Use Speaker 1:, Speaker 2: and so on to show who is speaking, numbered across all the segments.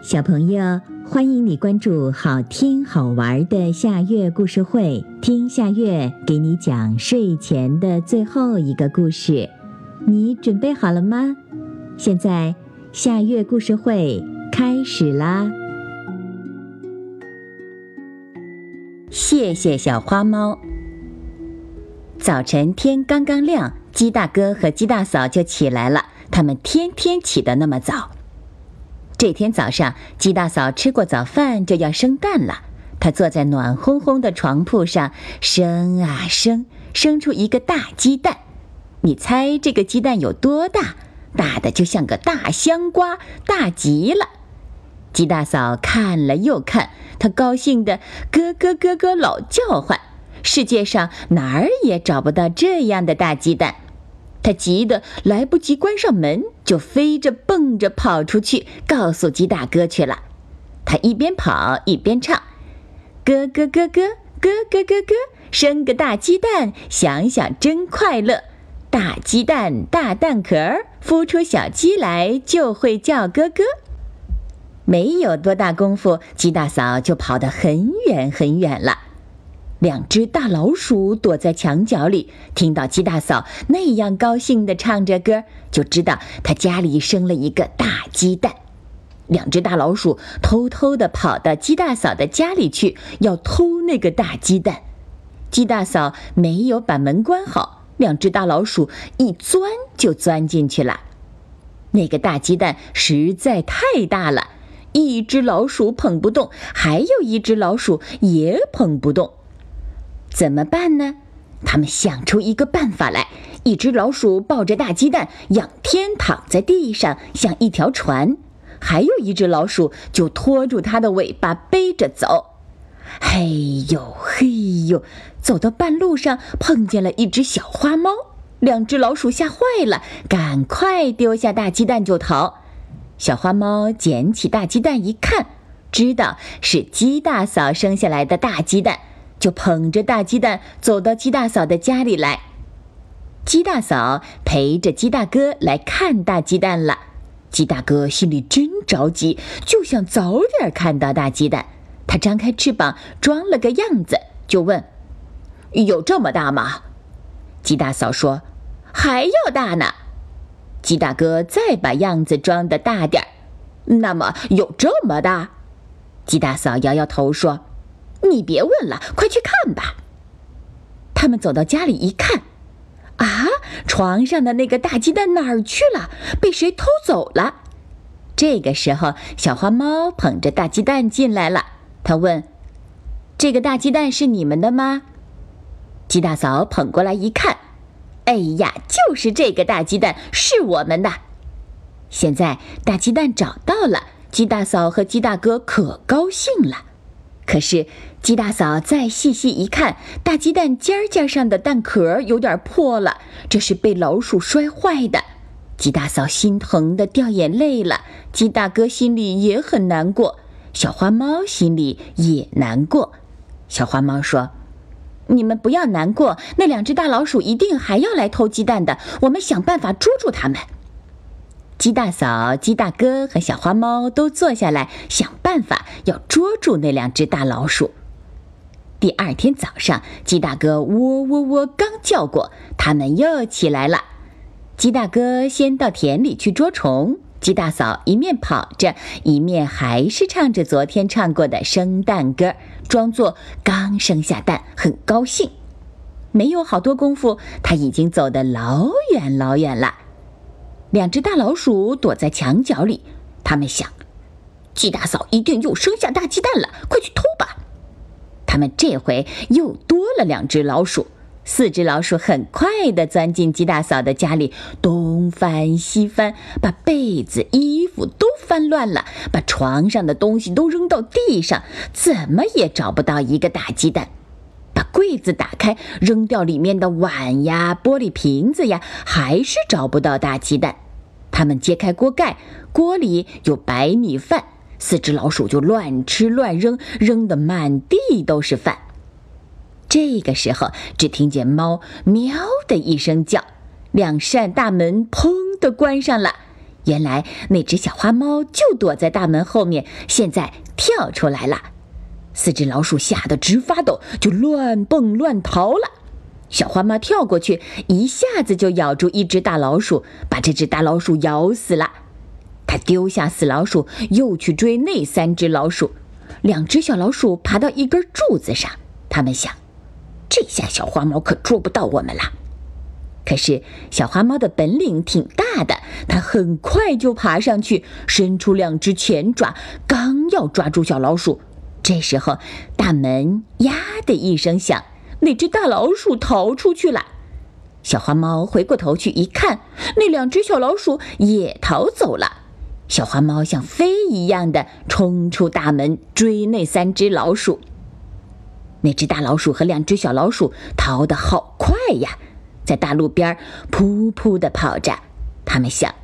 Speaker 1: 小朋友，欢迎你关注好听好玩的夏月故事会，听夏月给你讲睡前的最后一个故事。你准备好了吗？现在夏月故事会开始啦！谢谢小花猫。早晨天刚刚亮，鸡大哥和鸡大嫂就起来了。他们天天起得那么早。这天早上，鸡大嫂吃过早饭就要生蛋了。她坐在暖烘烘的床铺上，生啊生，生出一个大鸡蛋。你猜这个鸡蛋有多大？大的就像个大香瓜，大极了。鸡大嫂看了又看，她高兴的咯咯咯咯老叫唤。世界上哪儿也找不到这样的大鸡蛋。他急得来不及关上门，就飞着蹦着跑出去，告诉鸡大哥去了。他一边跑一边唱：“咯咯咯咯咯咯咯咯，生个大鸡蛋，想想真快乐。大鸡蛋大蛋壳，孵出小鸡来就会叫咯咯。”没有多大功夫，鸡大嫂就跑得很远很远了。两只大老鼠躲在墙角里，听到鸡大嫂那样高兴地唱着歌，就知道她家里生了一个大鸡蛋。两只大老鼠偷偷地跑到鸡大嫂的家里去，要偷那个大鸡蛋。鸡大嫂没有把门关好，两只大老鼠一钻就钻进去了。那个大鸡蛋实在太大了，一只老鼠捧不动，还有一只老鼠也捧不动。怎么办呢？他们想出一个办法来。一只老鼠抱着大鸡蛋，仰天躺在地上，像一条船；还有一只老鼠就拖住它的尾巴背着走。嘿呦嘿呦，走到半路上碰见了一只小花猫，两只老鼠吓坏了，赶快丢下大鸡蛋就逃。小花猫捡起大鸡蛋一看，知道是鸡大嫂生下来的大鸡蛋。就捧着大鸡蛋走到鸡大嫂的家里来。鸡大嫂陪着鸡大哥来看大鸡蛋了。鸡大哥心里真着急，就想早点看到大鸡蛋。他张开翅膀装了个样子，就问：“有这么大吗？”鸡大嫂说：“还要大呢。”鸡大哥再把样子装的大点儿。那么有这么大？鸡大嫂摇摇头说。你别问了，快去看吧。他们走到家里一看，啊，床上的那个大鸡蛋哪儿去了？被谁偷走了？这个时候，小花猫捧着大鸡蛋进来了。他问：“这个大鸡蛋是你们的吗？”鸡大嫂捧过来一看，哎呀，就是这个大鸡蛋是我们的。现在大鸡蛋找到了，鸡大嫂和鸡大哥可高兴了。可是，鸡大嫂再细细一看，大鸡蛋尖尖上的蛋壳有点破了，这是被老鼠摔坏的。鸡大嫂心疼的掉眼泪了，鸡大哥心里也很难过，小花猫心里也难过。小花猫说：“你们不要难过，那两只大老鼠一定还要来偷鸡蛋的，我们想办法捉住它们。”鸡大嫂、鸡大哥和小花猫都坐下来想办法，要捉住那两只大老鼠。第二天早上，鸡大哥喔喔喔刚叫过，他们又起来了。鸡大哥先到田里去捉虫，鸡大嫂一面跑着，一面还是唱着昨天唱过的生蛋歌，装作刚生下蛋，很高兴。没有好多功夫，他已经走得老远老远了。两只大老鼠躲在墙角里，他们想，鸡大嫂一定又生下大鸡蛋了，快去偷吧！他们这回又多了两只老鼠，四只老鼠很快地钻进鸡大嫂的家里，东翻西翻，把被子、衣服都翻乱了，把床上的东西都扔到地上，怎么也找不到一个大鸡蛋。柜子打开，扔掉里面的碗呀、玻璃瓶子呀，还是找不到大鸡蛋。他们揭开锅盖，锅里有白米饭，四只老鼠就乱吃乱扔，扔得满地都是饭。这个时候，只听见猫喵的一声叫，两扇大门砰的关上了。原来那只小花猫就躲在大门后面，现在跳出来了。四只老鼠吓得直发抖，就乱蹦乱逃了。小花猫跳过去，一下子就咬住一只大老鼠，把这只大老鼠咬死了。它丢下死老鼠，又去追那三只老鼠。两只小老鼠爬到一根柱子上，它们想：这下小花猫可捉不到我们了。可是小花猫的本领挺大的，它很快就爬上去，伸出两只前爪，刚要抓住小老鼠，这时候大门“呀”的一声响，那只大老鼠逃出去了。小花猫回过头去一看，那两只小老鼠也逃走了。小花猫像飞一样的冲出大门，追那三只老鼠。那只大老鼠和两只小老鼠逃得好快呀！在大路边噗噗地跑着，他们想：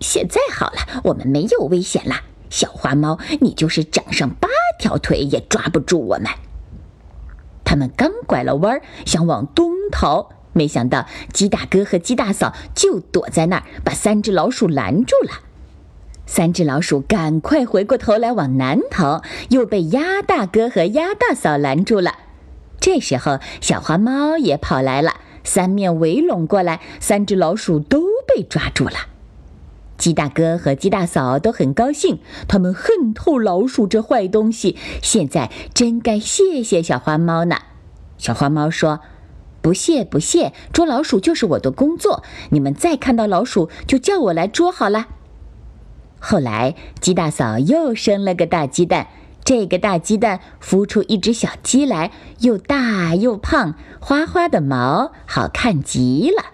Speaker 1: 现在好了，我们没有危险了。小花猫，你就是长上八条腿也抓不住我们。他们刚拐了弯儿，想往东逃，没想到鸡大哥和鸡大嫂就躲在那儿，把三只老鼠拦住了。三只老鼠赶快回过头来往南逃，又被鸭大哥和鸭大嫂拦住了。这时候，小花猫也跑来了。三面围拢过来，三只老鼠都被抓住了。鸡大哥和鸡大嫂都很高兴，他们恨透老鼠这坏东西，现在真该谢谢小花猫呢。小花猫说：“不谢不谢，捉老鼠就是我的工作。你们再看到老鼠，就叫我来捉好了。”后来，鸡大嫂又生了个大鸡蛋。这个大鸡蛋孵出一只小鸡来，又大又胖，花花的毛，好看极了。